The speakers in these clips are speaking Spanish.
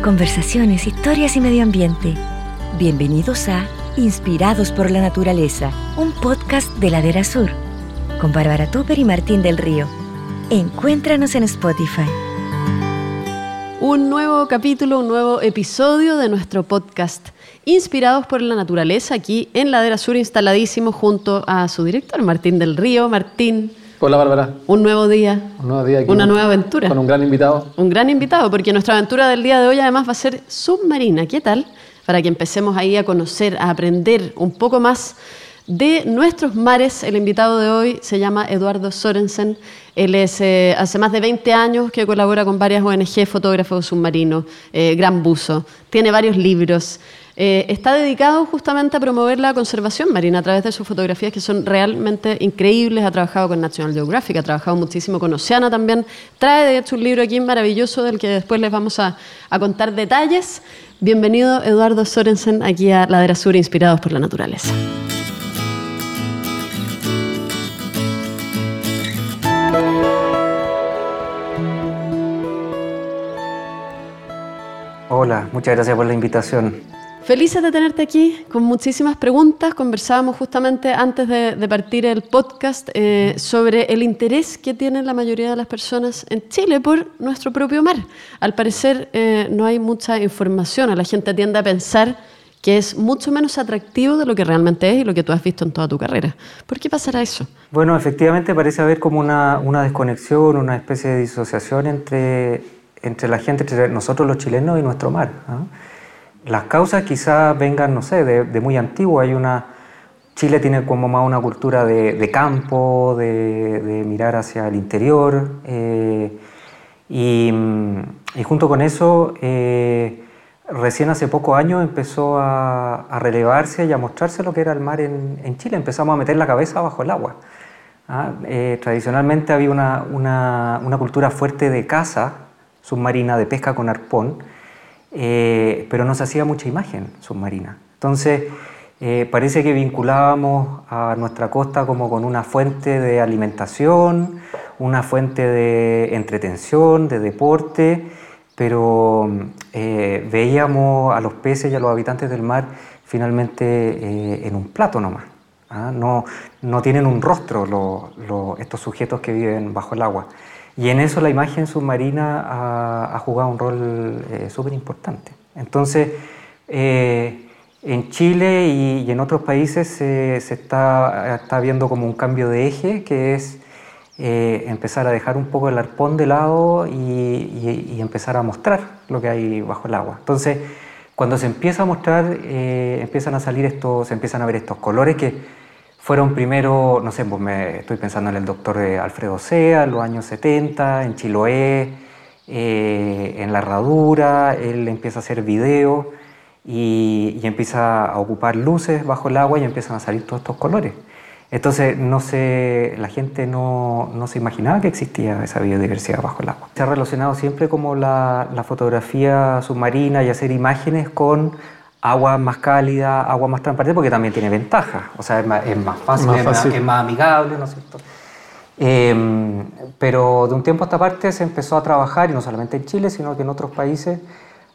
conversaciones, historias y medio ambiente. Bienvenidos a Inspirados por la Naturaleza, un podcast de Ladera Sur, con Bárbara Tupper y Martín del Río. Encuéntranos en Spotify. Un nuevo capítulo, un nuevo episodio de nuestro podcast Inspirados por la Naturaleza, aquí en Ladera Sur, instaladísimo junto a su director, Martín del Río. Martín, Hola Bárbara. un nuevo día, Un nuevo día aquí. una nueva aventura. Con un gran invitado. Un gran invitado, porque nuestra aventura del día de hoy además va a ser submarina. ¿Qué tal? Para que empecemos ahí a conocer, a aprender un poco más de nuestros mares. El invitado de hoy se llama Eduardo Sorensen. Él es eh, hace más de 20 años que colabora con varias ONG, fotógrafo submarino, eh, gran buzo. Tiene varios libros. Eh, está dedicado justamente a promover la conservación marina a través de sus fotografías que son realmente increíbles. Ha trabajado con National Geographic, ha trabajado muchísimo con Oceana también. Trae de hecho un libro aquí maravilloso del que después les vamos a, a contar detalles. Bienvenido Eduardo Sorensen aquí a Ladera Sur, inspirados por la naturaleza. Hola, muchas gracias por la invitación. Felices de tenerte aquí con muchísimas preguntas. Conversábamos justamente antes de, de partir el podcast eh, sobre el interés que tienen la mayoría de las personas en Chile por nuestro propio mar. Al parecer eh, no hay mucha información, la gente tiende a pensar que es mucho menos atractivo de lo que realmente es y lo que tú has visto en toda tu carrera. ¿Por qué pasará eso? Bueno, efectivamente parece haber como una, una desconexión, una especie de disociación entre, entre la gente, entre nosotros los chilenos y nuestro mar. ¿no? Las causas quizás vengan, no sé, de, de muy antiguo. Hay una, Chile tiene como más una cultura de, de campo, de, de, mirar hacia el interior. Eh, y, y, junto con eso, eh, recién hace pocos años empezó a, a, relevarse y a mostrarse lo que era el mar en, en Chile. Empezamos a meter la cabeza bajo el agua. ¿ah? Eh, tradicionalmente había una, una, una, cultura fuerte de caza submarina, de pesca con arpón, eh, pero no se hacía mucha imagen submarina. Entonces, eh, parece que vinculábamos a nuestra costa como con una fuente de alimentación, una fuente de entretención, de deporte, pero eh, veíamos a los peces y a los habitantes del mar finalmente en un plato nomás. ¿ah? No, no, tienen un rostro estos sujetos que viven bajo el agua. Y en eso la imagen submarina ha, ha jugado un rol eh, súper importante. Entonces, eh, en Chile y, y, en otros países se, se está, está, viendo como un cambio de eje, que es eh, empezar a dejar un poco el arpón de lado y, y, y, empezar a mostrar lo que hay bajo el agua. Entonces, cuando se empieza a mostrar, eh, empiezan a salir estos, se empiezan a ver estos colores que fueron primero, no sé, pues me estoy pensando en el doctor Alfredo Sea, en los años 70, en Chiloé, eh, en La Herradura, él empieza a hacer video y, y, empieza a ocupar luces bajo el agua y empiezan a salir todos estos colores. Entonces, no se, la gente no, no, se imaginaba que existía esa biodiversidad bajo el agua. Se ha relacionado siempre como la, la fotografía submarina y hacer imágenes con agua más cálida, agua más transparente, porque también tiene ventajas. O sea, es más, es más fácil, más fácil. Es, más, es, más, amigable, ¿no es cierto? Eh, pero de un tiempo a esta parte se empezó a trabajar, y no solamente en Chile, sino que en otros países,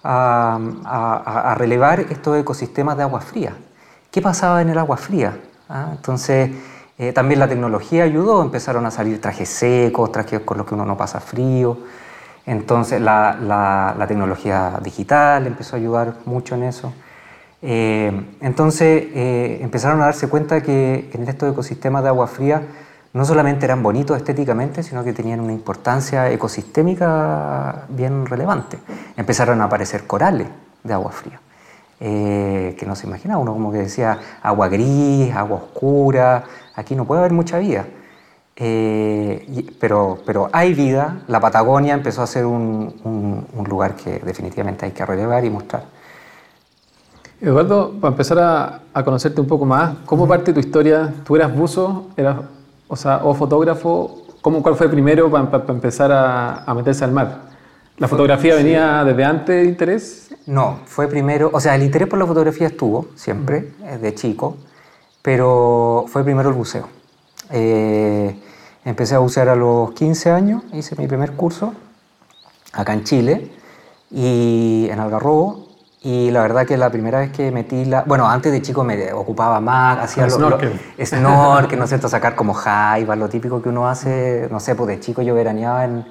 a, a, a relevar estos ecosistemas de agua fría. ¿Qué pasaba en el agua fría? ¿Ah? Entonces, eh, también la tecnología ayudó, empezaron a salir trajes secos, trajes con los que uno no pasa frío. Entonces, la, la, la tecnología digital empezó a ayudar mucho en eso. Eh, entonces eh, empezaron a darse cuenta que en estos ecosistemas de agua fría no solamente eran bonitos estéticamente, sino que tenían una importancia ecosistémica bien relevante. Empezaron a aparecer corales de agua fría, eh, que no se imaginaba, uno como que decía agua gris, agua oscura, aquí no puede haber mucha vida. Pero, pero hay vida, la Patagonia empezó a ser un lugar que definitivamente hay que relevar y mostrar. Eduardo, para empezar a, a, conocerte un poco más, ¿cómo parte tu historia? ¿Tú eras buzo eras, o, sea, o fotógrafo? ¿Cómo, ¿Cuál fue primero para, para empezar a, a, meterse al mar? ¿La fotografía sí. venía desde antes de interés? No, fue primero, o sea, el interés por la fotografía estuvo siempre, -huh. de chico, pero fue primero el buceo. Eh, empecé a bucear a los 15 años, hice mi primer curso acá en Chile y en Algarrobo. Y la verdad que la primera vez que metí la... Bueno, antes de chico me ocupaba más, hacía lo, snorkel. lo- snorkel, no sé, sacar como jaiba, lo típico que uno hace, no sé, pues de chico yo veraneaba en,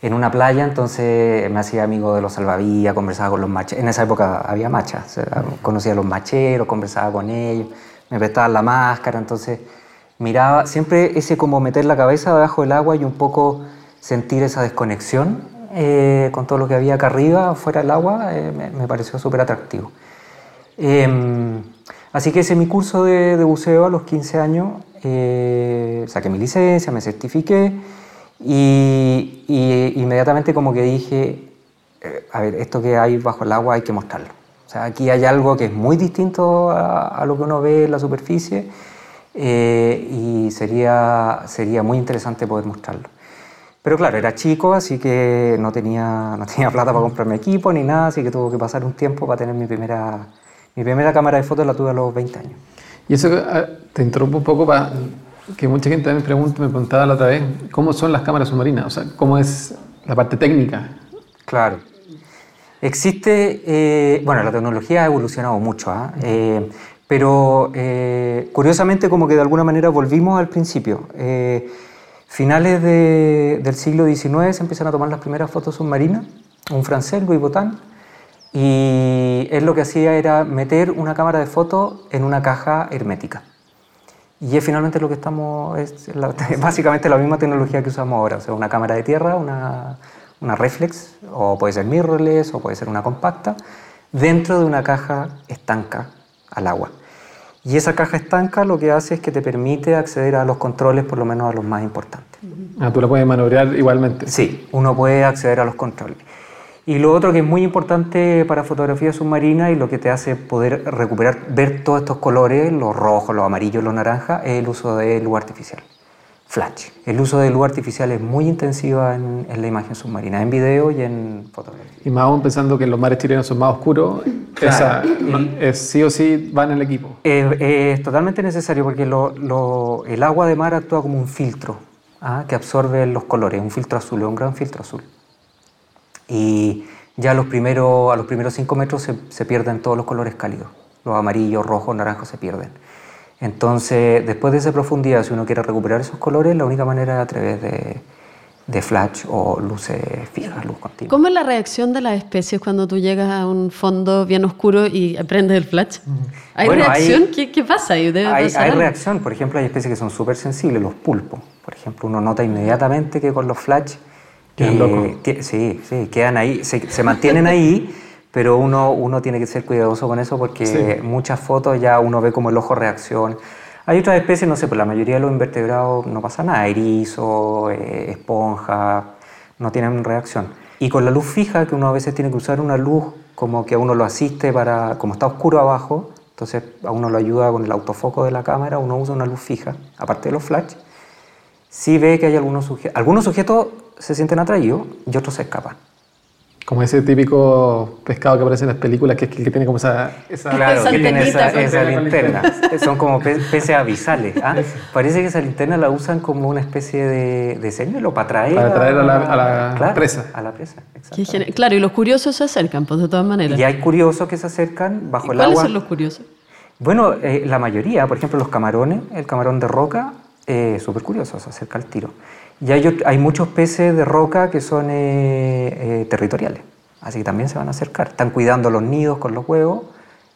en una playa, entonces me hacía amigo de los salvavidas, conversaba con los macheros. En esa época había machas, conocía a los macheros, conversaba con ellos, me prestaban la máscara, entonces miraba siempre ese como meter la cabeza debajo del agua y un poco sentir esa desconexión eh, con todo lo que había acá arriba, fuera del agua, eh, me, me pareció súper atractivo. Em, así que hice mi curso de, buceo a los 15 años, eh, saqué mi licencia, me certifiqué y, y inmediatamente como que dije, a ver, esto que hay bajo el agua hay que mostrarlo. O sea, aquí hay algo que es muy distinto a, a lo que uno ve en la superficie eh, y sería, sería muy interesante poder mostrarlo. Pero claro, era chico, así que no tenía, no tenía plata para comprarme equipo ni nada, así que tuvo que pasar un tiempo para tener mi primera, mi primera cámara de fotos, la tuve a los 20 años. Y eso ah, te interrumpo un poco para que mucha gente también pregunta, me preguntaba la otra vez, ¿cómo son las cámaras submarinas? O sea, ¿cómo es la parte técnica? Claro. Existe, eh, bueno, la tecnología ha evolucionado mucho, ¿ah? Eh, pero eh, curiosamente como que de alguna manera volvimos al principio. Finales de- del siglo XIX se empiezan a tomar las primeras fotos submarinas, un francés, Louis Botan, y él lo que hacía era meter una cámara de fotos en una caja hermética. Y es finalmente lo que estamos, es básicamente la misma tecnología que usamos ahora, o una cámara de tierra, una, una reflex, o puede ser mirrorless, o puede ser una compacta, dentro de una caja estanca al agua. Y esa caja estanca lo que hace es que te permite acceder a los controles, por lo menos a los más importantes. Ah, tú la puedes manobrear igualmente. Sí, uno puede acceder a los controles. Y lo otro que es muy importante para fotografía submarina y lo que te hace poder recuperar, ver todos estos colores, los rojos, los amarillos, los naranjas, es el uso de luz artificial. Flash. El uso de luz artificial es muy intensiva en, en la imagen submarina, en video y en fotografía. Y más aún pensando que los mares chilenos son más oscuros, esa, es sí o sí va en el equipo. Es, es totalmente necesario porque lo- lo- el agua de mar actúa como un filtro ¿ah? que absorbe los colores, un filtro azul, es un gran filtro azul. Y ya a los primeros, a los primeros 5 metros se, se pierden todos los colores cálidos, los amarillos, rojos, naranjos se pierden. Entonces, después de esa profundidad, si uno quiere recuperar esos colores, la única manera es a través de, de flash o luces fijas, luz continua. ¿Cómo es la reacción de las especies cuando tú llegas a un fondo bien oscuro y prendes el flash? ¿Hay Bueno, reacción? hay- ¿Qué, qué pasa ahí? Debe Hay, pasar hay reacción, por ejemplo, hay especies que son súper sensibles, los pulpos. Por ejemplo, uno nota inmediatamente que con los flash Quedan eh, locos. que- sí, sí, quedan ahí, se, se mantienen ahí, pero uno, uno tiene que ser cuidadoso con eso porque Sí. muchas fotos ya uno ve como el ojo reacciona. Hay otras especies, no sé, pues la mayoría de los invertebrados no pasa nada, erizo, eh, esponja, no tienen reacción. Y con la luz fija, que uno a veces tiene que usar una luz como que a uno lo asiste para, como está oscuro abajo, entonces a uno lo ayuda con el autofoco de la cámara, uno usa una luz fija, aparte de los flash, sí ve que hay algunos sujetos, algunos sujetos se sienten atraídos y otros se escapan. Como ese típico pescado que aparece en las películas, que es el que tiene como esa... esa Claro, que tiene esa, linterna. Son como pe- peces avisales. ¿ah? Parece que esa linterna la usan como una especie de, de señuelo para atraer, Para atraer a la- a la Claro, presa. A la presa. Claro, y los curiosos se acercan, pues de todas maneras. Y hay curiosos que se acercan bajo ¿Y el ¿Cuáles agua. son los curiosos? Bueno, eh, la mayoría, por ejemplo, los camarones, el camarón de roca, eh, súper curioso, se acerca al tiro. Y hay, hay muchos peces de roca que son eh, eh, territoriales, así que también se van a acercar. Están cuidando los nidos con los huevos,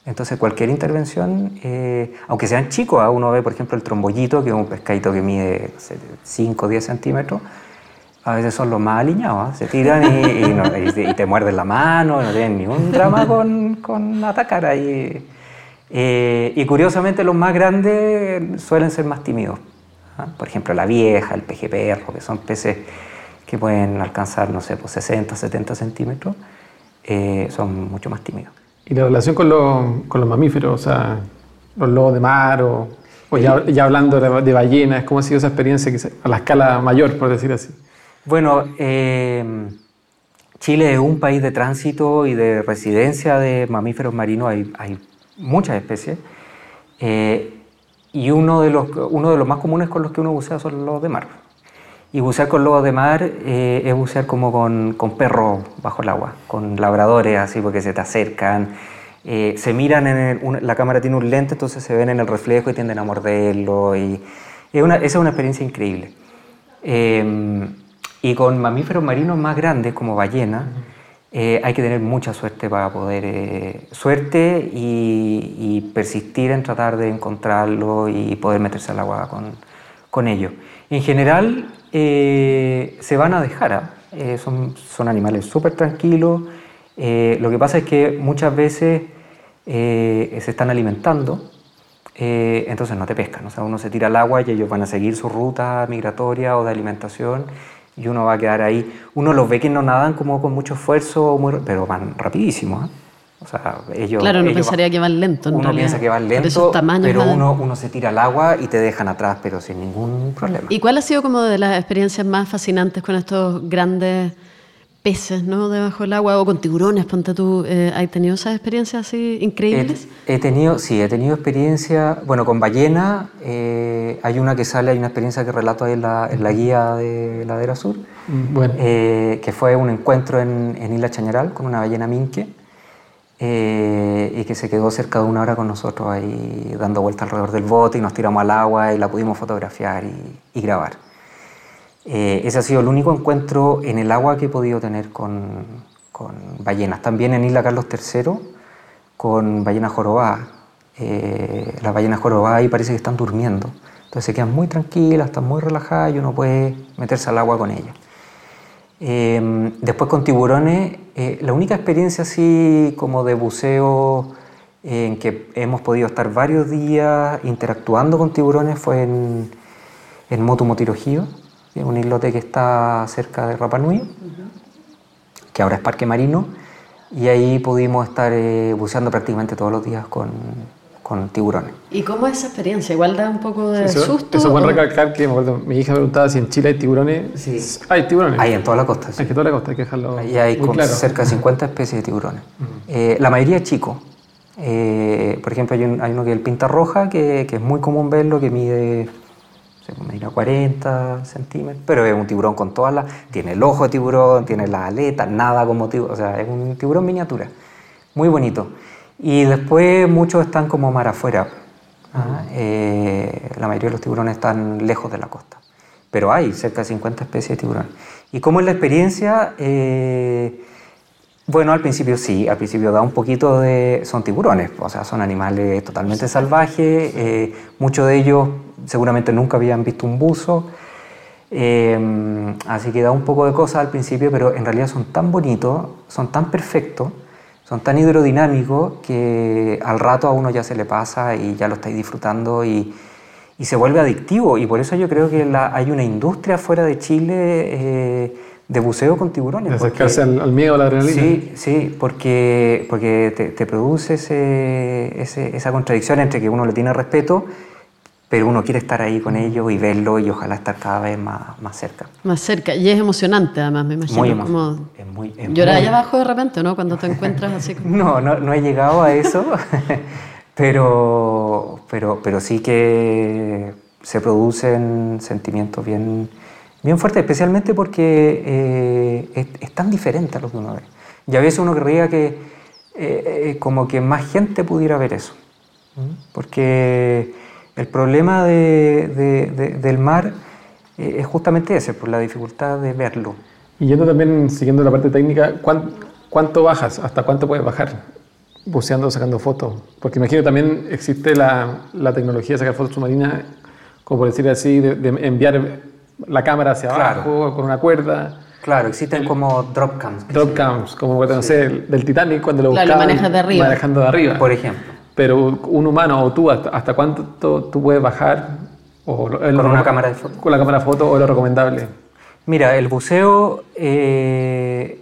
entonces cualquier intervención, eh, aunque sean chicos, ¿ah? uno ve, por ejemplo, el trombollito, que es un pescadito que mide 5 o 10 centímetros, a veces son los más aliñados, ¿ah? se tiran y, y no- y y te muerden la mano, no tienen ningún drama con, con atacar ahí. Eh, y curiosamente los más grandes suelen ser más tímidos. ¿Ah? Por ejemplo, la vieja, el peje perro, que son peces que pueden alcanzar, no sé, pues 60, 70 centímetros, eh, son mucho más tímidos. Y la relación con los, con los mamíferos, o sea, los lobos de mar, o, o ya, ya hablando de, de ballenas, ¿cómo ha sido esa experiencia a la escala mayor, por decir así? Bueno, eh, Chile es un país de tránsito y de residencia de mamíferos marinos, hay, hay muchas especies. eh, y uno de, los, uno de los más comunes con los que uno bucea son los de mar. Y bucear con lobos de mar eh, es bucear como con, con perros bajo el agua, con labradores así porque se te acercan. eh, se miran en el- una- la cámara tiene un lente, entonces se ven en el reflejo y tienden a morderlo. Y es una, esa es una experiencia increíble. Eh, y con mamíferos marinos más grandes como ballenas, eh, hay que tener mucha suerte para poder, eh, suerte y, y persistir en tratar de encontrarlo y poder meterse al agua con, con ellos. En general, eh, se van a dejar, ¿ah? Eh, son, son animales súper tranquilos. Eh, lo que pasa es que muchas veces eh, se están alimentando entonces no te pescan. O sea, uno se tira al agua y ellos van a seguir su ruta migratoria o de alimentación y uno va a quedar ahí. Uno los ve que no nadan como con mucho esfuerzo, muy, pero van rapidísimo. ¿eh? O sea, ellos, Claro, uno ellos pensaría van- que van lento. en Uno realidad, piensa que van lento, pero van- uno, uno se tira al agua y te dejan atrás, pero sin ningún problema. ¿Y cuál ha sido como de las experiencias más fascinantes con estos grandes peces, ¿no? Debajo del agua o con tiburones, ponte tú. Eh, ¿Has tenido esas experiencias así increíbles? He, he tenido, sí, he tenido experiencia, bueno, con ballena, eh, hay una que sale, hay una experiencia que relato ahí en la, en la guía de Ladera Sur, Mm, Bueno, eh, que fue un encuentro en, en Isla Chañaral con una ballena minque eh, y que se quedó cerca de una hora con nosotros ahí dando vuelta alrededor del bote y nos tiramos al agua y la pudimos fotografiar y, y grabar. Eh, ese ha sido el único encuentro en el agua que he podido tener con, ballenas. También en Isla Carlos III con ballenas jorobadas. Eh, las ballenas jorobadas ahí parece que están durmiendo. Entonces se quedan muy tranquilas, están muy relajadas y uno puede meterse al agua con ellas. Eh, después con tiburones, eh, la única experiencia así como de buceo en que hemos podido estar varios días interactuando con tiburones fue en, en Motu Motirojío, que es un islote que está cerca de Rapa Nui, que ahora es parque marino, y ahí pudimos estar eh, buceando prácticamente todos los días con, con tiburones. ¿Y cómo es esa experiencia? Igual da un poco de eso, susto. eso es bueno o- recalcar que me acuerdo, mi hija me preguntaba si en Chile hay tiburones. Sí. Hay tiburones. Ahí en toda la costa. sí. Hay que toda la costa, hay que dejarlo Ahí hay muy con claro. cerca de 50 especies de tiburones. Eh, la mayoría chicos. Eh, por ejemplo, hay, un- hay uno que es el pinta roja, que, que es muy común verlo, que mide, sé, medirá 40 centímetros, pero es un tiburón con todas las... Tiene el ojo de tiburón, tiene las aletas, nada como tiburón, o sea, es un tiburón miniatura. Muy bonito. Y después muchos están como mar afuera. ¿ah? Eh, la mayoría de los tiburones están lejos de la costa. Pero hay cerca de 50 especies de tiburones. ¿Y cómo es la experiencia? Eh, bueno, al principio sí, al principio da un poquito de... Son tiburones, o sea, son animales totalmente salvajes, eh, muchos de ellos seguramente nunca habían visto un buzo, eh, así que da un poco de cosas al principio, pero en realidad son tan bonitos, son tan perfectos, son tan hidrodinámicos que al rato a uno ya se le pasa y ya lo estáis disfrutando y, y se vuelve adictivo. Y por eso yo creo que la- hay una industria fuera de Chile eh, de buceo con tiburones. De porque- acercarse al, al miedo, a la adrenalina. Sí, sí, porque, porque te, te produce ese- ese- esa contradicción entre que uno le tiene respeto, pero uno quiere estar ahí con ellos y verlo y ojalá estar cada vez más, más cerca. Más cerca. Y es emocionante, además, me imagino. Muy como emocionante. Es muy- es llorar muy- allá abajo de repente, ¿no? Cuando te encuentras así como... No, no, no he llegado a eso, pero, pero, pero sí que se producen sentimientos bien, bien fuertes, especialmente porque eh, es, es tan diferente a lo que uno ve. Y a veces uno querría que eh, eh, como que más gente pudiera ver eso, ¿m? porque el problema de- de- de- del mar eh, es justamente ese, por la dificultad de verlo. Y yendo también, siguiendo la parte técnica, ¿cuán- ¿cuánto bajas? ¿Hasta cuánto puedes bajar? Buceando, sacando fotos. Porque imagino también existe la, la tecnología de sacar fotos submarinas, como por decir así, de, de enviar la cámara hacia Claro. abajo con una cuerda. Claro, existen como drop cams. Drop cams, como no sé, del Titanic cuando lo Claro, lo manejas de arriba. Manejando de arriba. Por ejemplo, Pero un humano o tú, ¿hasta, hasta cuánto tú puedes bajar? O lo- es lo- Con una cámara de foto. Con la cámara de foto o lo recomendable. mira, el buceo, eh,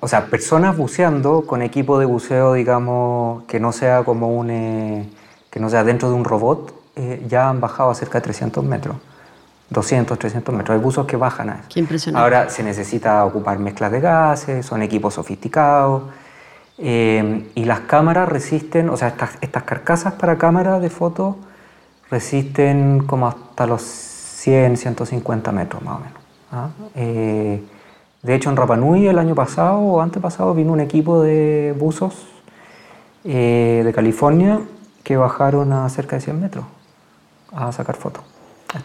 o sea, personas buceando con equipo de buceo, digamos, que no sea como un, eh, que no sea dentro de un robot, eh, ya han bajado a cerca de 300 metros. 200, 300 metros. Hay buzos que bajan a eso. Qué impresionante. Ahora se necesita ocupar mezclas de gases, son equipos sofisticados. eh, y las cámaras resisten, o sea, estas, estas carcasas para cámaras de foto resisten como hasta los 100, 150 metros más o menos. ¿ah? Eh, de hecho, en Rapanui el año pasado o antepasado vino un equipo de buzos eh, de California que bajaron a cerca de 100 metros a sacar fotos.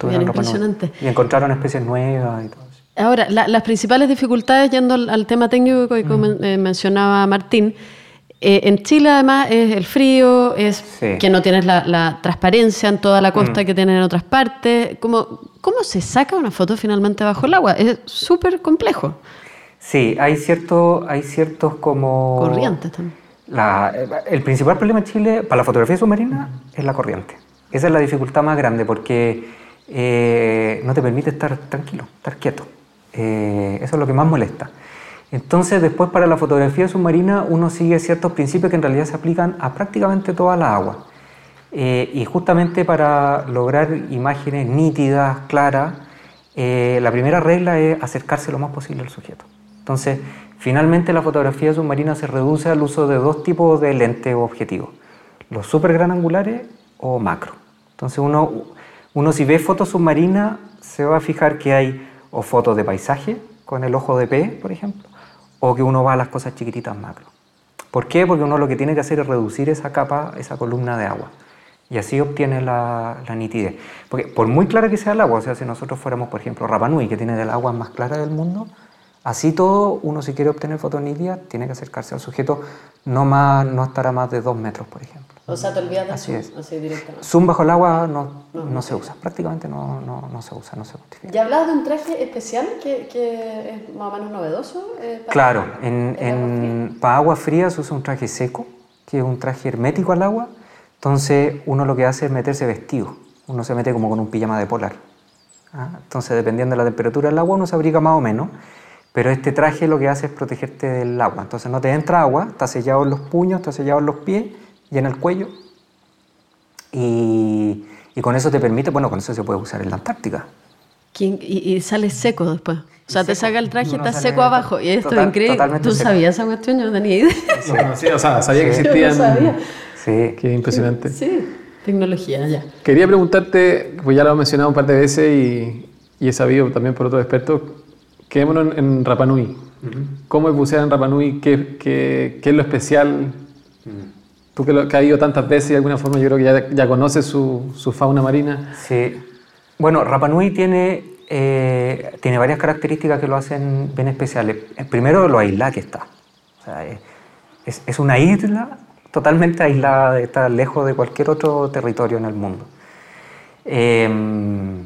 Bien impresionante. Y encontraron especies nuevas y todo eso. Ahora, las principales dificultades, yendo al, tema técnico que mm. mencionaba Martín, eh, en Chile además es el frío, es que no tienes la, transparencia en toda la costa mm. que tienen en otras partes. ¿Cómo, ¿Cómo se saca una foto finalmente bajo el agua? Es súper complejo. Sí, hay, cierto, hay ciertos como... Corrientes también. el principal problema en Chile para la fotografía submarina es la corriente. Esa es la dificultad más grande porque eh, no te permite estar tranquilo, estar quieto. Eh, eso es lo que más molesta. Entonces, después para la fotografía submarina uno sigue ciertos principios que en realidad se aplican a prácticamente toda la agua. Eh, y justamente para lograr imágenes nítidas, claras, la primera regla es acercarse lo más posible al sujeto. Entonces, finalmente la fotografía submarina se reduce al uso de dos tipos de lentes o objetivos, los super gran angulares o macro. Entonces, uno, uno si ve fotos submarinas se va a fijar que hay o fotos de paisaje con el ojo de pez, por ejemplo, o que uno va a las cosas chiquititas macro. ¿Por qué? Porque uno lo que tiene que hacer es reducir esa capa, esa columna de agua. Y así obtiene la, nitidez. Porque por muy clara que sea el agua, o sea, si nosotros fuéramos, por ejemplo, Rapanui, que tiene el agua más clara del mundo, así todo, uno si quiere obtener fotos nítidas, tiene que acercarse al sujeto, no, más, no estará más de dos metros, por ejemplo. O sea, te olvidas de así zoom, es. así directamente. Zoom bajo el agua no, no, se usa, prácticamente no, no, se usa, no se justifica. ¿Ya hablabas de un traje especial que, que es más o menos novedoso? Eh, claro, en, en, para agua fría se usa un traje seco, que es un traje hermético al agua, entonces uno lo que hace es meterse vestido, uno se mete como con un pijama de polar. ¿ah? Entonces dependiendo de la temperatura del agua uno se abriga más o menos, pero este traje lo que hace es protegerte del agua, entonces no te entra agua, está sellado en los puños, está sellado en los pies y en el cuello, y, con eso te permite, bueno, con eso se puede usar en la Antártica. Y, sale seco después. O sea, te saca el traje y está seco abajo. Y esto es increíble. ¿Tú sabías esa cuestión? Yo no tenía idea. Sí, o sea, sabía que existían. Sí. Qué impresionante. Sí, tecnología, ya. Quería preguntarte, pues ya lo he mencionado un par de veces y, he sabido también por otros expertos, quedémonos en, en Rapanui. ¿Cómo es bucear en Rapanui? ¿Qué, qué, qué es lo especial? Tú que, lo, has ido tantas veces de alguna forma yo creo que ya, ya conoces su, su, fauna marina. Sí. Bueno, Rapanui tiene, eh, tiene varias características que lo hacen bien especiales. Primero, lo aislada que está. O sea, es, es, una isla totalmente aislada, está lejos de cualquier otro territorio en el mundo. Em,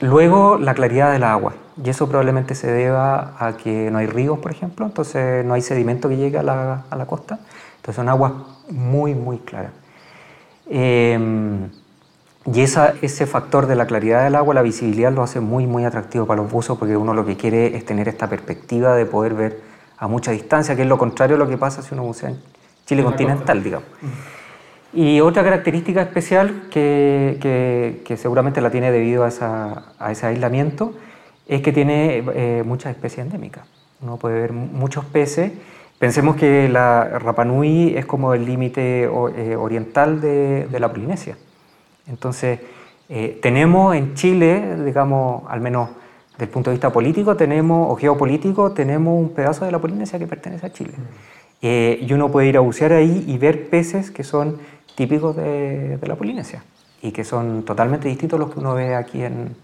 luego, la claridad del agua, y eso probablemente se deba a que no hay ríos, por ejemplo, entonces no hay sedimento que llegue a la, a la costa, entonces son aguas muy, muy claras. Em, y esa, ese factor de la claridad del agua, la visibilidad, lo hace muy, muy atractivo para los buzos porque uno lo que quiere es tener esta perspectiva de poder ver a mucha distancia, que es lo contrario a lo que pasa si uno bucea Chile continental, digamos. Y otra característica especial que, que, seguramente la tiene debido a, esa, a, ese aislamiento es que tiene eh, muchas especies endémicas. Uno puede ver muchos peces. Pensemos que la Rapanui es como el límite eh, oriental de, de, la Polinesia. Entonces, eh, tenemos en Chile, digamos, al menos desde el punto de vista político, tenemos, o geopolítico, tenemos un pedazo de la Polinesia que pertenece a Chile. Eh, y uno puede ir a bucear ahí y ver peces que son típicos de, la Polinesia y que son totalmente distintos a los que uno ve aquí en,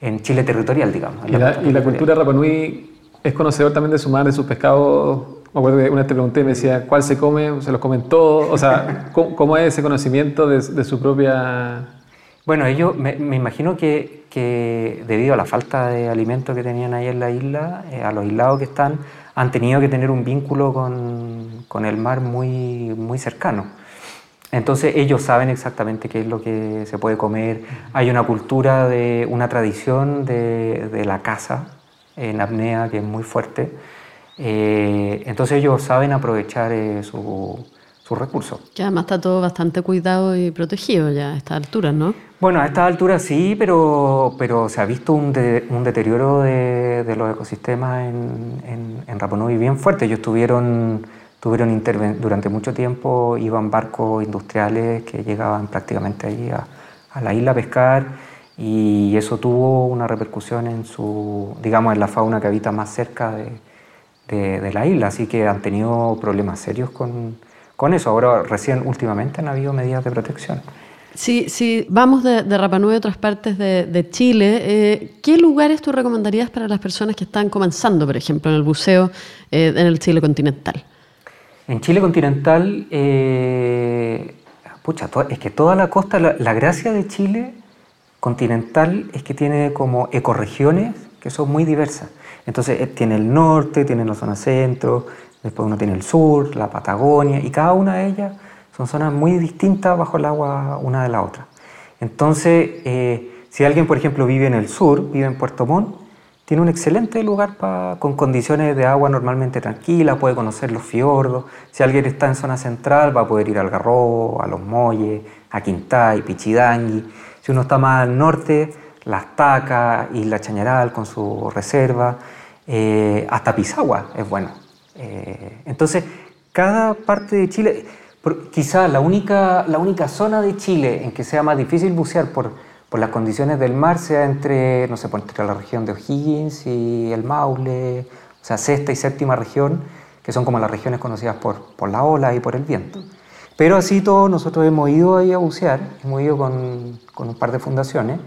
en Chile territorial, digamos. ¿Y la, y la cultura Rapanui es conocedor también de su mar, de sus pescados? Me acuerdo que una vez te pregunté y me decía, ¿cuál se come? ¿Se los comen todos? O sea, ¿cómo, es ese conocimiento de, de su propia...? Bueno, ellos, me, me imagino que, que, debido a la falta de alimento que tenían ahí en la isla, eh, a los aislados que están, han tenido que tener un vínculo con, con, el mar muy, muy cercano. Entonces ellos saben exactamente qué es lo que se puede comer. Hay una cultura, de, una tradición de, de la caza en apnea que es muy fuerte. Eh, entonces ellos saben aprovechar eh, su, sus recursos. Que además está todo bastante cuidado y protegido ya a estas alturas, ¿no? Bueno, a estas alturas sí, pero, pero se ha visto un, un deterioro de, de, los ecosistemas en, en, en Rapanui bien fuerte. Ellos tuvieron, tuvieron durante mucho tiempo, iban barcos industriales que llegaban prácticamente ahí a, a la isla a pescar y eso tuvo una repercusión en su, digamos, en la fauna que habita más cerca de, de, la isla, así que han tenido problemas serios con, con, eso. Ahora, recién, últimamente han habido medidas de protección. Si, si vamos de, de Rapa Nui a otras partes de, de Chile, eh, ¿qué lugares tú recomendarías para las personas que están comenzando, por ejemplo, en el buceo eh, en el Chile continental? En Chile continental, eh, pucha, es que toda la costa, la, la gracia de Chile continental es que tiene como ecorregiones que son muy diversas. Entonces eh, tiene el norte, tiene la zona centro, después uno tiene el sur, la Patagonia, y cada una de ellas son zonas muy distintas bajo el agua una de la otra. Entonces, eh, si alguien, por ejemplo, vive en el sur, vive en Puerto Montt, tiene un excelente lugar con condiciones de agua normalmente tranquilas, puede conocer los fiordos. Si alguien está en zona central, va a poder ir al Garrobo, a Los Molles, a Quintay, Pichidangui. Si uno está más al norte, Las Tacas, Isla Chañaral con su reserva, eh, hasta Pisagua es bueno. Eh, entonces, cada parte de Chile, quizá la única, la única zona de Chile en que sea más difícil bucear por, por las condiciones del mar sea entre, no sé, entre la región de O'Higgins y el Maule, o sea, sexta y séptima región, que son como las regiones conocidas por, por la ola y por el viento. Pero así todos nosotros hemos ido ahí a bucear, hemos ido con, con un par de fundaciones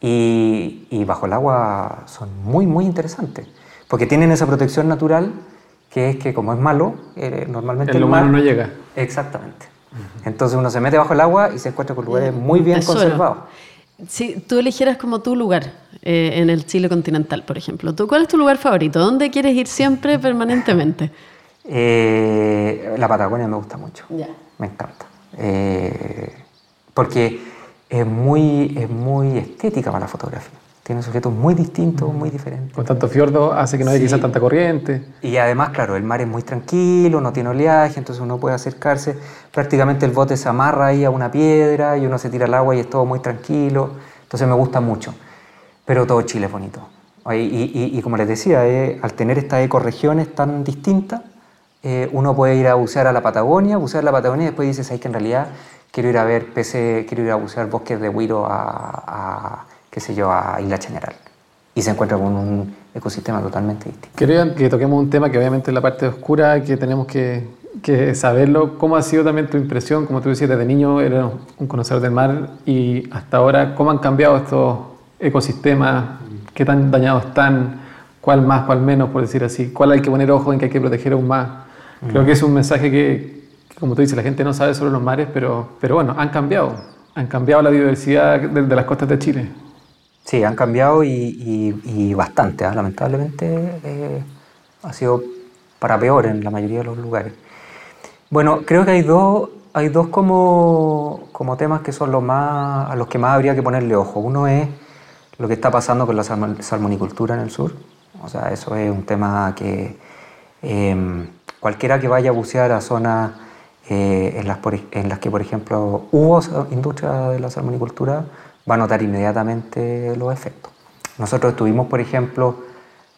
y, y, bajo el agua son muy, muy interesantes, porque tienen esa protección natural que es que como es malo, eh, normalmente el, el humano no llega. Exactamente. Uh -huh. Entonces uno se mete bajo el agua y se encuentra con lugares muy bien Tesoro. conservados. Si tú eligieras como tu lugar eh, en el Chile continental, por ejemplo, ¿tú, ¿cuál es tu lugar favorito? ¿Dónde quieres ir siempre, permanentemente? Eh, la Patagonia me gusta mucho. Yeah. Me encanta. Eh, porque es muy, es muy estética para la fotografía. Tiene sujetos muy distintos, muy diferentes. Con tanto fiordo hace que no haya sí. quizás tanta corriente. Y además, claro, el mar es muy tranquilo, no tiene oleaje, entonces uno puede acercarse. Prácticamente el bote se amarra ahí a una piedra y uno se tira al agua y es todo muy tranquilo. Entonces me gusta mucho. Pero todo Chile es bonito. Y, y, y como les decía, eh, al tener estas ecorregiones tan distintas, eh, uno puede ir a bucear a la Patagonia, bucear a la Patagonia y después dice, ¿sabes que en realidad quiero ir a ver peces, quiero ir a bucear bosques de Huiro a, a qué sé yo, a Isla General. Y se encuentra con un ecosistema totalmente distinto. Quería que toquemos un tema que obviamente es la parte oscura, que tenemos que, que saberlo. ¿Cómo ha sido también tu impresión? Como tú decías, desde niño eras un conocedor del mar y hasta ahora, ¿cómo han cambiado estos ecosistemas? ¿Qué tan dañados están? ¿Cuál más, cuál menos, por decir así? ¿Cuál hay que poner ojo en que hay que proteger aún más? Creo que es un mensaje que, como tú dices, la gente no sabe sobre los mares, pero, pero bueno, han cambiado. Han cambiado la biodiversidad de, de las costas de Chile. Sí, han cambiado y, y, y bastante. ¿eh? Lamentablemente eh, ha sido para peor en la mayoría de los lugares. Bueno, creo que hay dos, hay dos como, como temas que son los más, a los que más habría que ponerle ojo. Uno es lo que está pasando con la salmonicultura en el sur. O sea, eso es un tema que eh, cualquiera que vaya a bucear a zonas eh, en, las en las que, por ejemplo, hubo industria de la salmonicultura, va a notar inmediatamente los efectos. Nosotros estuvimos, por ejemplo,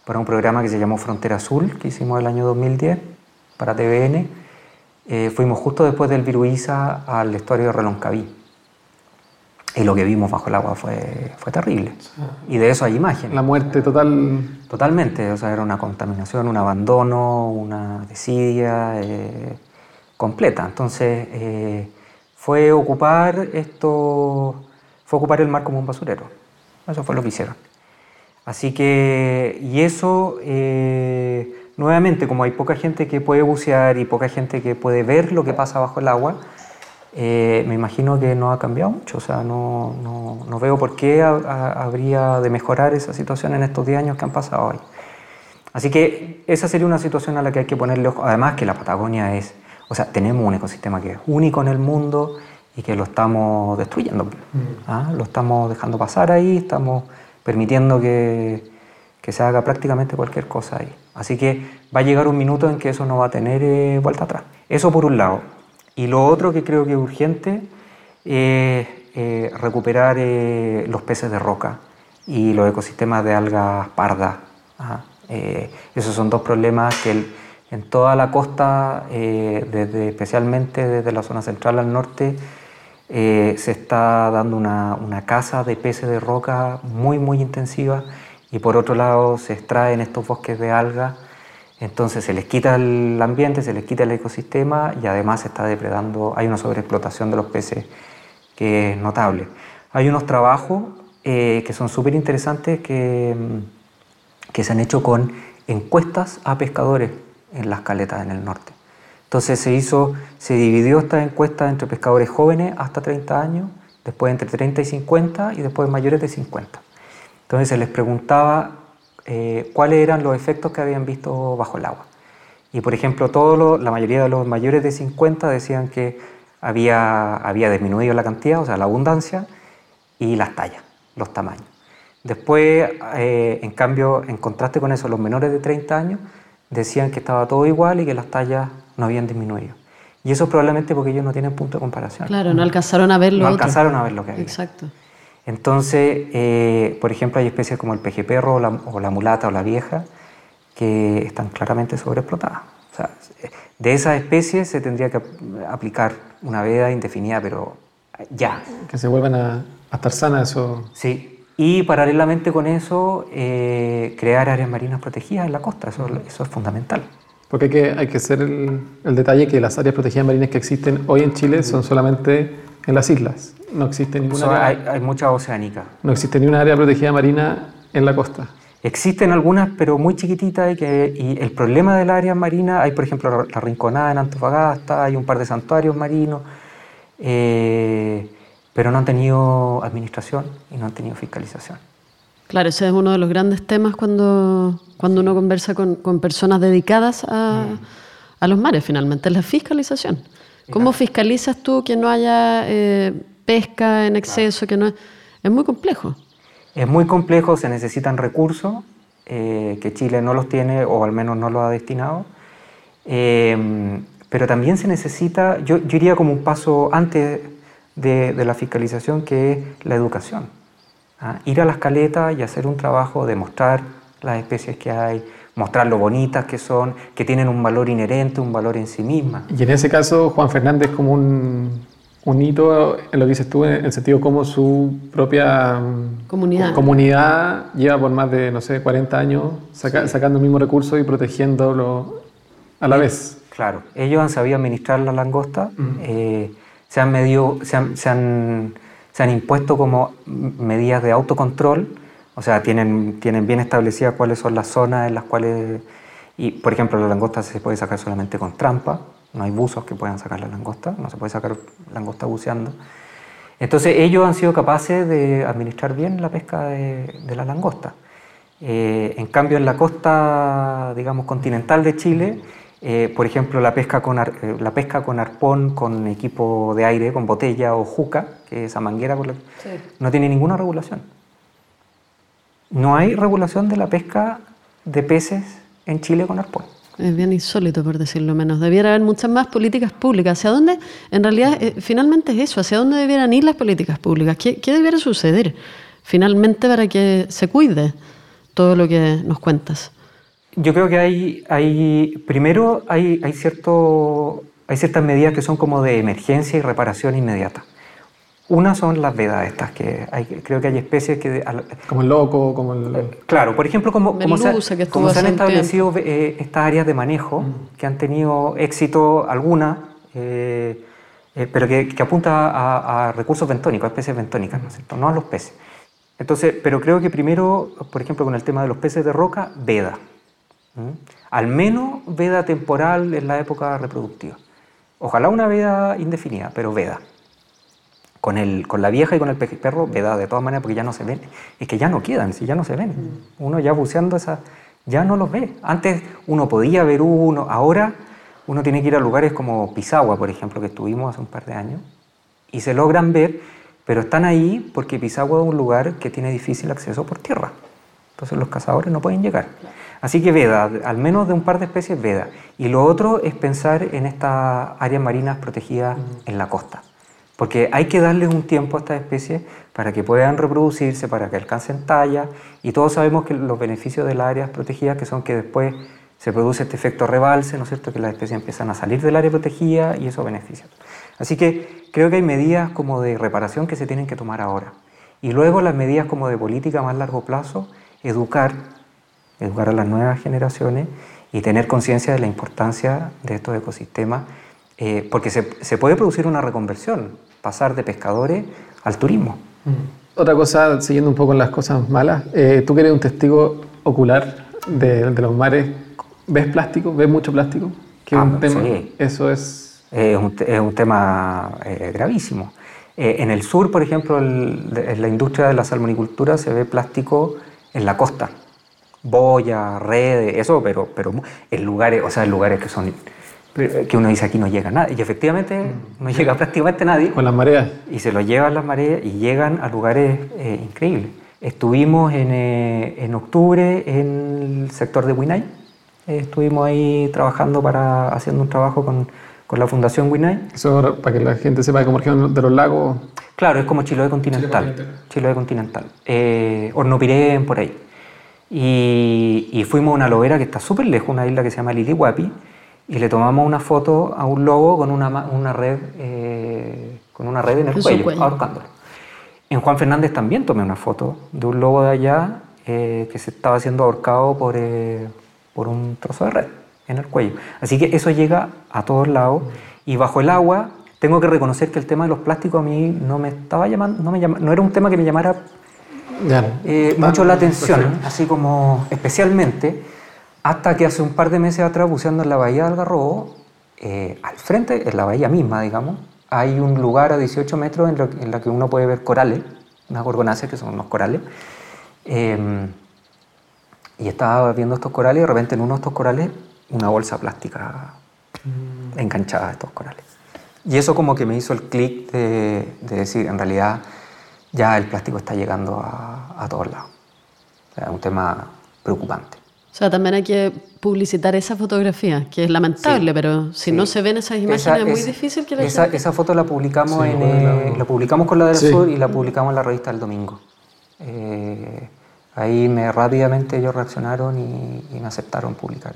para un programa que se llamó Frontera Azul, que hicimos el año 2010 para TVN. Eh, fuimos justo después del Viruiza al estuario de Reloncaví. Y lo que vimos bajo el agua fue, fue terrible. Y de eso hay imágenes. La muerte total. Totalmente. O sea, era una contaminación, un abandono, una desidia eh, completa. Entonces, eh, fue ocupar esto fue ocupar el mar como un basurero. Eso fue lo que hicieron. Así que, y eso, eh, nuevamente, como hay poca gente que puede bucear y poca gente que puede ver lo que pasa bajo el agua, eh, me imagino que no ha cambiado mucho. O sea, no, no, no veo por qué ha, ha, habría de mejorar esa situación en estos 10 años que han pasado hoy. Así que esa sería una situación a la que hay que ponerle ojo. Además que la Patagonia es, o sea, tenemos un ecosistema que es único en el mundo y que lo estamos destruyendo. Mm. ¿Ah? Lo estamos dejando pasar ahí, estamos permitiendo que, que, se haga prácticamente cualquier cosa ahí. Así que va a llegar un minuto en que eso no va a tener eh, vuelta atrás. Eso por un lado. Y lo otro que creo que es urgente es eh, recuperar eh, los peces de roca y los ecosistemas de algas pardas. ¿ah? esos son dos problemas que el, en toda la costa, desde, especialmente desde la zona central al norte, eh, se está dando una, caza de peces de roca muy, muy intensiva y por otro lado se extraen estos bosques de algas, entonces se les quita el ambiente, se les quita el ecosistema y además se está depredando, hay una sobreexplotación de los peces que es notable. Hay unos trabajos eh, que son súper interesantes que, que se han hecho con encuestas a pescadores en las caletas en el norte. Entonces se hizo, se dividió esta encuesta entre pescadores jóvenes hasta 30 años, después entre 30 y 50 y después mayores de 50. Entonces se les preguntaba eh, cuáles eran los efectos que habían visto bajo el agua. Y por ejemplo, todo la mayoría de los mayores de 50 decían que había, había disminuido la cantidad, o sea, la abundancia, y las tallas, los tamaños. Después, eh, en cambio, en contraste con eso, los menores de 30 años decían que estaba todo igual y que las tallas no habían disminuido. Y eso probablemente porque ellos no tienen punto de comparación. Claro, no alcanzaron a ver lo No otro. alcanzaron a ver lo que había. Exacto. Entonces, eh, por ejemplo, hay especies como el pejeperro o la, o la mulata o la vieja que están claramente sobreexplotadas. O sea, de esas especies se tendría que aplicar una veda indefinida, pero ya. Que se vuelvan a, a estar sanas, eso. Sí. Y paralelamente con eso, eh, crear áreas marinas protegidas en la costa, eso, eso es fundamental. Porque hay que, hay que hacer el, el detalle que las áreas protegidas marinas que existen hoy en Chile son solamente en las islas. No existe ninguna área- hay, hay mucha oceánica. no existe ni una área protegida marina en la costa. Existen algunas, pero muy chiquititas, y, que, y el problema del área marina, hay por ejemplo la Rinconada en Antofagasta, hay un par de santuarios marinos, eh, pero no han tenido administración y no han tenido fiscalización. Claro, ese es uno de los grandes temas cuando, cuando uno conversa con, con personas dedicadas a, a los mares, finalmente, es la fiscalización. ¿Cómo fiscalizas tú que no haya eh, pesca en exceso? que no Es muy complejo. Es muy complejo, se necesitan recursos eh, que Chile no los tiene o al menos no los ha destinado. Eh, pero también se necesita, yo, yo iría como un paso antes de, de la fiscalización, que es la educación. ¿ah? Ir a las caletas y hacer un trabajo de mostrar las especies que hay, mostrar lo bonitas que son, que tienen un valor inherente, un valor en sí misma. Y en ese caso, Juan Fernández como un, un hito, en lo que dices tú, en el sentido como su propia mm, Comunidad. comunidad lleva por más de, no sé, 40 años saca- sacando el mismo recurso y protegiéndolo a la vez. Claro, ellos han sabido administrar la langosta, eh, se, han impuesto como medidas de autocontrol, o sea, tienen, tienen bien establecidas cuáles son las zonas en las cuales, y por ejemplo, la langosta se puede sacar solamente con trampa, no hay buzos que puedan sacar la langosta, no se puede sacar langosta buceando. Entonces ellos han sido capaces de administrar bien la pesca de, de la langosta. Eh, en cambio, en la costa, digamos, continental de Chile, eh, por ejemplo, la pesca, con ar- eh, la pesca con arpón, con equipo de aire, con botella o juca, que es esa manguera, con la- no tiene ninguna regulación. No hay regulación de la pesca de peces en Chile con arpón. Es bien insólito, por decirlo menos. Debiera haber muchas más políticas públicas. ¿Hacia dónde, en realidad, eh, finalmente es eso? ¿Hacia dónde debieran ir las políticas públicas? ¿Qué, qué debiera suceder finalmente para que se cuide todo lo que nos cuentas? Yo creo que hay, hay primero hay, hay, cierto, hay ciertas medidas que son como de emergencia y reparación inmediata. Una son las vedas estas, que hay, creo que hay especies que... Como el loco, como el... Claro, por ejemplo, como, como se, como han establecido eh, estas áreas de manejo, que han tenido éxito algunas, eh, eh, pero que, que apunta a, a recursos bentónicos, a especies bentónicas, ¿no es cierto? No a los peces. Entonces, pero creo que primero, por ejemplo, con el tema de los peces de roca, veda. ¿Mm? Al menos veda temporal en la época reproductiva. Ojalá una veda indefinida, pero veda. Con, el, con la vieja y con el perro, veda de todas maneras, porque ya no se ven. Es que ya no quedan, si ya no se ven. Uno ya buceando esa, ya no los ve. Antes uno podía ver uno, ahora uno tiene que ir a lugares como Pisagua, por ejemplo, que estuvimos hace un par de años, y se logran ver, pero están ahí porque Pisagua es un lugar que tiene difícil acceso por tierra. Entonces los cazadores no pueden llegar. Así que veda, al menos de un par de especies veda. Y lo otro es pensar en estas áreas marinas protegidas en la costa. Porque hay que darles un tiempo a estas especies para que puedan reproducirse, para que alcancen talla. Y todos sabemos que los beneficios de las áreas protegidas, que son que después se produce este efecto rebalse, ¿no es cierto? Que las especies empiezan a salir del área protegida y eso beneficia. Así que creo que hay medidas como de reparación que se tienen que tomar ahora. Y luego las medidas como de política a más largo plazo, educar, educar a las nuevas generaciones y tener conciencia de la importancia de estos ecosistemas, eh, porque se, se, puede producir una reconversión, pasar de pescadores al turismo. Mm. Otra cosa, siguiendo un poco en las cosas malas, eh, tú que eres un testigo ocular de, de, los mares, ¿ves plástico? ¿Ves mucho plástico? ¿Qué ah, un tema? Sí. Eso es... Es un, es un tema eh, gravísimo. Eh, en el sur, por ejemplo, el, en la industria de la salmonicultura se ve plástico en la costa. Boya, redes, eso, pero, pero en lugares, o sea, en lugares que son que uno dice aquí no llega nada. Y efectivamente mm. no llega prácticamente nadie. Con las mareas. Y se lo llevan las mareas y llegan a lugares eh, increíbles. Estuvimos en, eh, en, octubre en el sector de Winay. estuvimos ahí trabajando para, haciendo un trabajo con, con la Fundación Winay. Eso para que la gente sepa cómo región de los lagos. Claro, es como Chiloé continental. Chiloé continental. Eh, Hornopirén, por ahí. Y, y, fuimos a una lobera que está súper lejos, una isla que se llama Lilihuapi y le tomamos una foto a un lobo con una, una red, eh, con una red en el cuello, ahorcándolo. En Juan Fernández también tomé una foto de un lobo de allá eh, que se estaba siendo ahorcado por, eh, por un trozo de red en el cuello. Así que eso llega a todos lados y bajo el agua tengo que reconocer que el tema de los plásticos a mí no me estaba llamando, no, me no era un tema que me llamara mucho la atención, así como especialmente hasta que hace un par de meses atrás, buceando en la bahía de Algarrobo, eh, al frente, en la bahía misma, digamos, hay un lugar a 18 metros en, lo, en que uno puede ver corales, unas gorgonáceas que son unos corales. Em, y estaba viendo estos corales y de repente en uno de estos corales una bolsa plástica mm. enganchada a estos corales. Y eso como que me hizo el clic de, decir, en realidad ya el plástico está llegando a, a todos lados. es un tema preocupante. O sea, también hay que publicitar esa fotografía, que es lamentable, pero si no se ven esas imágenes es muy difícil que la esa, esa foto la publicamos, en, eh, la publicamos con la del Sur y la publicamos en la revista El Domingo. Eh, ahí me rápidamente ellos reaccionaron y, me aceptaron publicar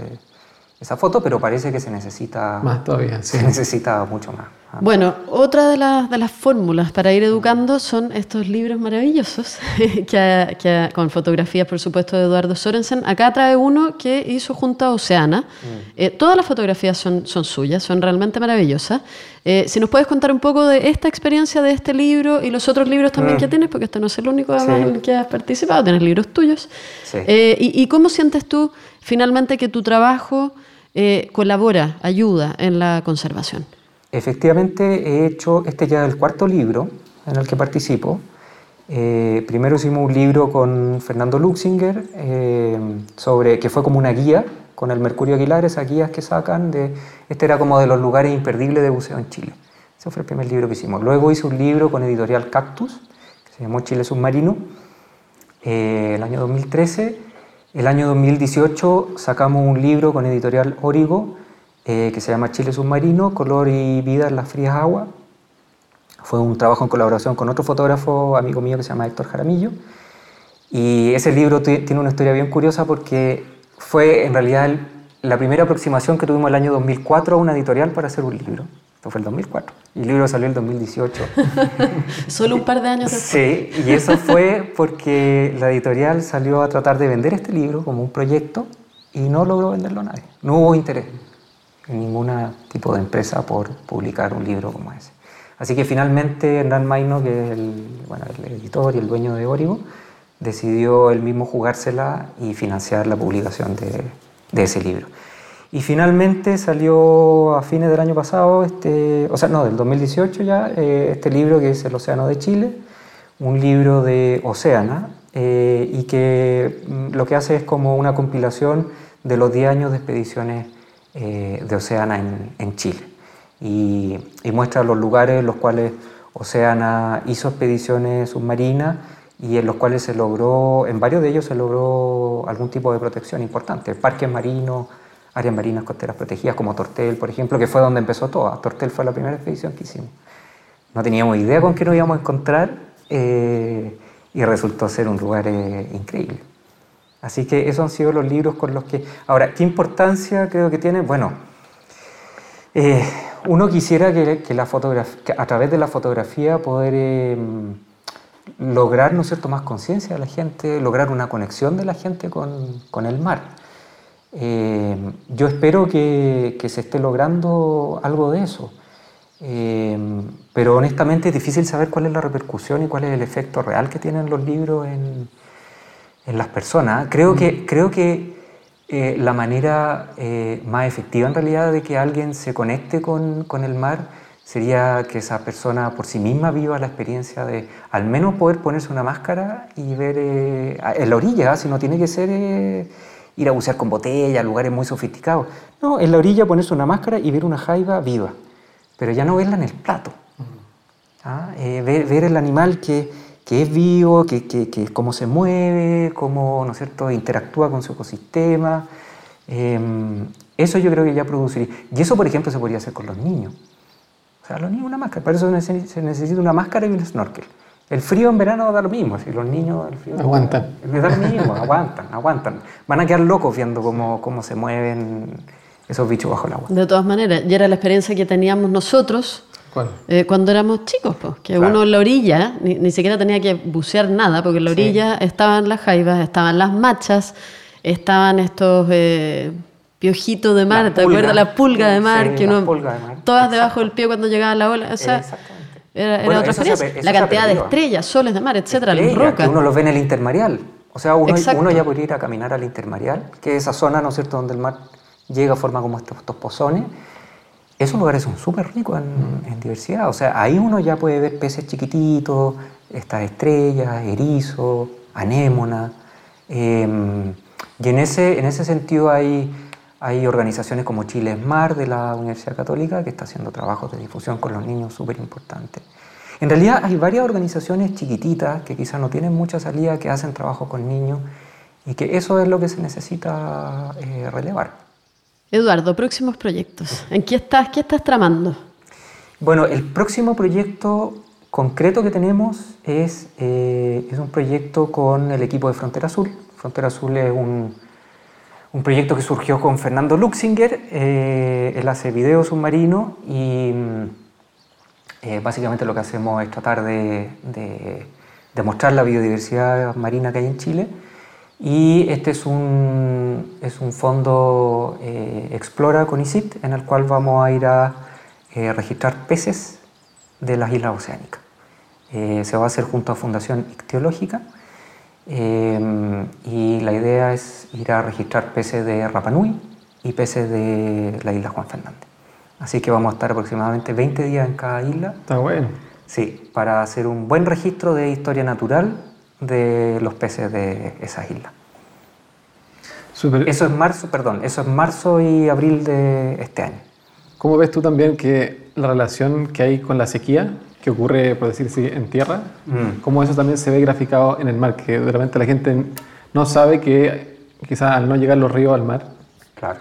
esa foto, pero parece que se necesita más todavía, se necesita mucho más. Bueno, otra de, de, las fórmulas para ir educando son estos libros maravillosos, que, con fotografías, por supuesto, de Eduardo Sorensen. Acá trae uno que hizo junto a Oceana. Mm. Eh, todas las fotografías son, son suyas, son realmente maravillosas. Eh, si nos puedes contar un poco de esta experiencia de este libro y los otros libros también mm. que tienes, porque este no es el único en el que has participado, tienes libros tuyos. Eh, y, y, cómo sientes tú finalmente que tu trabajo colabora, ayuda en la conservación? Efectivamente, he hecho, este ya el cuarto libro en el que participo. Eh, primero hicimos un libro con Fernando Luxinger, eh, sobre, que fue como una guía con el Mercurio Aguilar, esas guías que sacan de... Este era como de los lugares imperdibles de buceo en Chile. Ese fue el primer libro que hicimos. Luego hice un libro con editorial Cactus, que se llamó Chile Submarino, eh, el año 2013. El año 2018 sacamos un libro con editorial Origo, eh, que se llama Chile Submarino, Color y Vida en las Frías Aguas. Fue un trabajo en colaboración con otro fotógrafo amigo mío que se llama Héctor Jaramillo. Y ese libro tiene una historia bien curiosa porque fue en realidad la primera aproximación que tuvimos el año 2004 a una editorial para hacer un libro. Esto fue el 2004. Y el libro salió el 2018. Solo un par de años después. Sí, y eso fue porque la editorial salió a tratar de vender este libro como un proyecto y no logró venderlo a nadie. No hubo interés en ningún tipo de empresa por publicar un libro como ese. Así que finalmente Hernán Maino, que es el, bueno, el editor y el dueño de Origo, decidió él mismo jugársela y financiar la publicación de, de, ese libro. Y finalmente salió a fines del año pasado, este, o sea, no, del 2018 ya, eh, este libro que es El Océano de Chile, un libro de Oceana, eh, y que mm, lo que hace es como una compilación de los 10 años de expediciones eh, de Oceana en, Chile. Y, muestra los lugares en los cuales Oceana hizo expediciones submarinas y en los cuales se logró, en varios de ellos se logró algún tipo de protección importante, parques marinos, áreas marinas costeras protegidas como Tortel, por ejemplo, que fue donde empezó todo. Tortel fue la primera expedición que hicimos. No teníamos idea con qué nos íbamos a encontrar eh, y resultó ser un lugar eh, increíble. Así que esos han sido los libros con los que... Ahora, ¿qué importancia creo que tiene? Bueno, eh, uno quisiera que, fotografía, a través de la fotografía poder em, lograr, ¿no es cierto?, más conciencia de la gente, lograr una conexión de la gente con, el mar. Em, yo espero que, se esté logrando algo de eso. Em, pero honestamente es difícil saber cuál es la repercusión y cuál es el efecto real que tienen los libros en, en las personas. Creo que, creo que eh, la manera eh, más efectiva en realidad de que alguien se conecte con, con, el mar sería que esa persona por sí misma viva la experiencia de al menos poder ponerse una máscara y ver eh, en la orilla, si no tiene que ser ir a bucear con botella, lugares muy sofisticados. No, en la orilla ponerse una máscara y ver una jaiba viva, pero ya no verla en el plato. ¿Ah? ver, ver el animal que que es vivo, que, que, cómo se mueve, cómo ¿no es cierto? interactúa con su ecosistema. Em, eso yo creo que ya produciría. Y eso, por ejemplo, se podría hacer con los niños. O sea, los niños una máscara. Para eso se necesita una máscara y un snorkel. El frío en verano da lo mismo. Si los niños el frío aguantan. da lo mismo, aguantan, aguantan. Van a quedar locos viendo cómo, cómo se mueven esos bichos bajo el agua. De todas maneras, y era la experiencia que teníamos nosotros eh, cuando éramos chicos, pues, que uno en la orilla ni, siquiera tenía que bucear nada, porque en la orilla estaban las jaivas, estaban las machas, estaban estos eh, piojitos de mar, ¿te acuerdas? La pulga de mar, que uno, todas debajo del pie cuando llegaba la ola, o sea, era, otra experiencia. la cantidad de estrellas, soles de mar, etcétera, las rocas. uno lo ve en el intermareal, o sea, uno, uno ya puede ir a caminar al intermareal, que es esa zona, ¿no es cierto?, donde el mar llega a forma como estos, estos pozones, esos lugares son súper ricos en, diversidad. O sea, ahí uno ya puede ver peces chiquititos, estas estrellas, erizos, anémonas. Em, y en ese, en ese sentido hay, hay organizaciones como Chile Mar de la Universidad Católica que está haciendo trabajos de difusión con los niños súper importantes. En realidad hay varias organizaciones chiquititas que quizás no tienen mucha salida, que hacen trabajo con niños y que eso es lo que se necesita eh, relevar. Eduardo, próximos proyectos. ¿En qué estás, qué estás tramando? Bueno, el próximo proyecto concreto que tenemos es, eh, es un proyecto con el equipo de Frontera Azul. Frontera Azul es un, un proyecto que surgió con Fernando Luxinger. Eh, él hace video submarino y mm, eh, básicamente lo que hacemos es tratar de, de, mostrar la biodiversidad marina que hay en Chile y este es un, es un fondo eh, Explora con ICIT en el cual vamos a ir a eh, registrar peces de las islas oceánicas. Eh, se va a hacer junto a Fundación Ictiológica y la idea es ir a registrar peces de Rapanui y peces de la isla Juan Fernández. Así que vamos a estar aproximadamente 20 días en cada isla. Está bueno. Sí, para hacer un buen registro de historia natural de los peces de esas islas. Eso es marzo, perdón, eso es marzo y abril de este año. ¿Cómo ves tú también que la relación que hay con la sequía, que ocurre, por decir así, en tierra, mm. cómo eso también se ve graficado en el mar? Que de repente la gente no sabe que quizás al no llegar los ríos al mar, claro.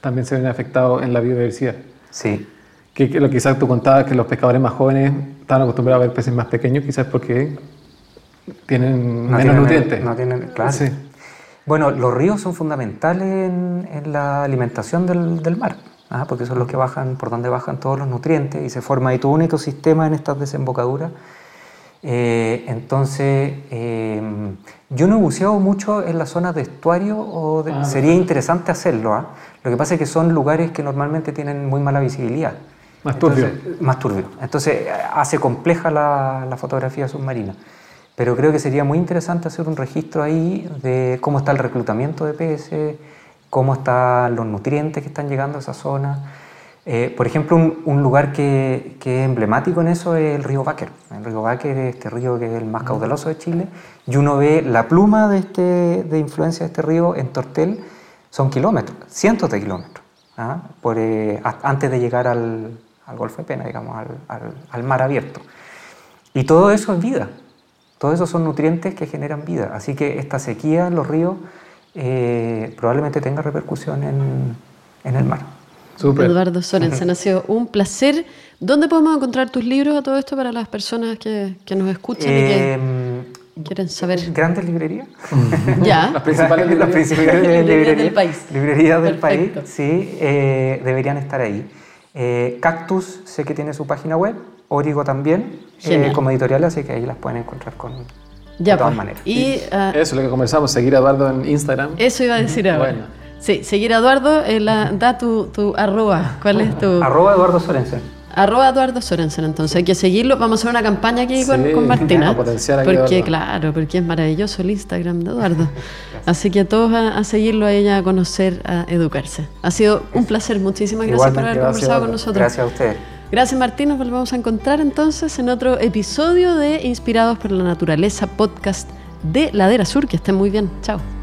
también se ven afectados en la biodiversidad. Sí. Que, que lo quizás tú contabas que los pescadores más jóvenes estaban acostumbrados a ver peces más pequeños, quizás porque tienen menos nutrientes. No tienen, claro. Bueno, los ríos son fundamentales en, la alimentación del, mar, ¿ah? porque son los que bajan, por donde bajan todos los nutrientes y se forma ahí todo un ecosistema en estas desembocaduras. Eh, entonces, eh, yo no he buceado mucho en las zonas de estuario, o ah, sería interesante hacerlo. ¿ah? Lo que pasa es que son lugares que normalmente tienen muy mala visibilidad. Más turbio. más turbio. Entonces, hace compleja la, la fotografía submarina pero creo que sería muy interesante hacer un registro ahí de cómo está el reclutamiento de peces, cómo están los nutrientes que están llegando a esa zona. Eh, por ejemplo, un, lugar que, que, es emblemático en eso es el río Báquer. El río Báquer es este río que es el más caudaloso de Chile y uno ve la pluma de, este, de influencia de este río en Tortel, son kilómetros, cientos de kilómetros, ¿ah? por, eh, antes de llegar al, al, Golfo de Pena, digamos, al, al, al mar abierto. Y todo eso es vida, todos esos son nutrientes que generan vida, así que esta sequía en los ríos eh, probablemente tenga repercusión en, en el mar. Super. Eduardo Sorensen, ha sido un placer. ¿Dónde podemos encontrar tus libros a todo esto para las personas que, que nos escuchan y que em, quieren saber? Grandes librerías. ya. las principales librerías, las principales librerías del país. Librerías del país, sí, eh, deberían estar ahí. Eh, Cactus sé que tiene su página web, Origo también, eh, como editorial, así que ahí las pueden encontrar con, Ya, de todas pues. maneras. Y ah, Eso es lo que conversamos, seguir a Eduardo en Instagram. eso iba a decir ahora. Bueno. Sí, seguir a Eduardo, eh, la- da tu, tu arroba. ¿Cuál es tu...? Arroba Eduardo Sorensen. Arroba Eduardo Sorensen, entonces hay que seguirlo. Vamos a hacer una campaña aquí con, Sí, con Martina. potenciar aquí porque, claro, porque es maravilloso el Instagram de Eduardo. Así que a todos a, a seguirlo, a ella, a conocer, a educarse. Ha sido un placer. Muchísimas gracias por haber conversado con nosotros. Gracias a ustedes. Gracias Martín, nos volvemos a encontrar entonces en otro episodio de Inspirados por la Naturaleza, podcast de Ladera Sur. Que estén muy bien. Chao.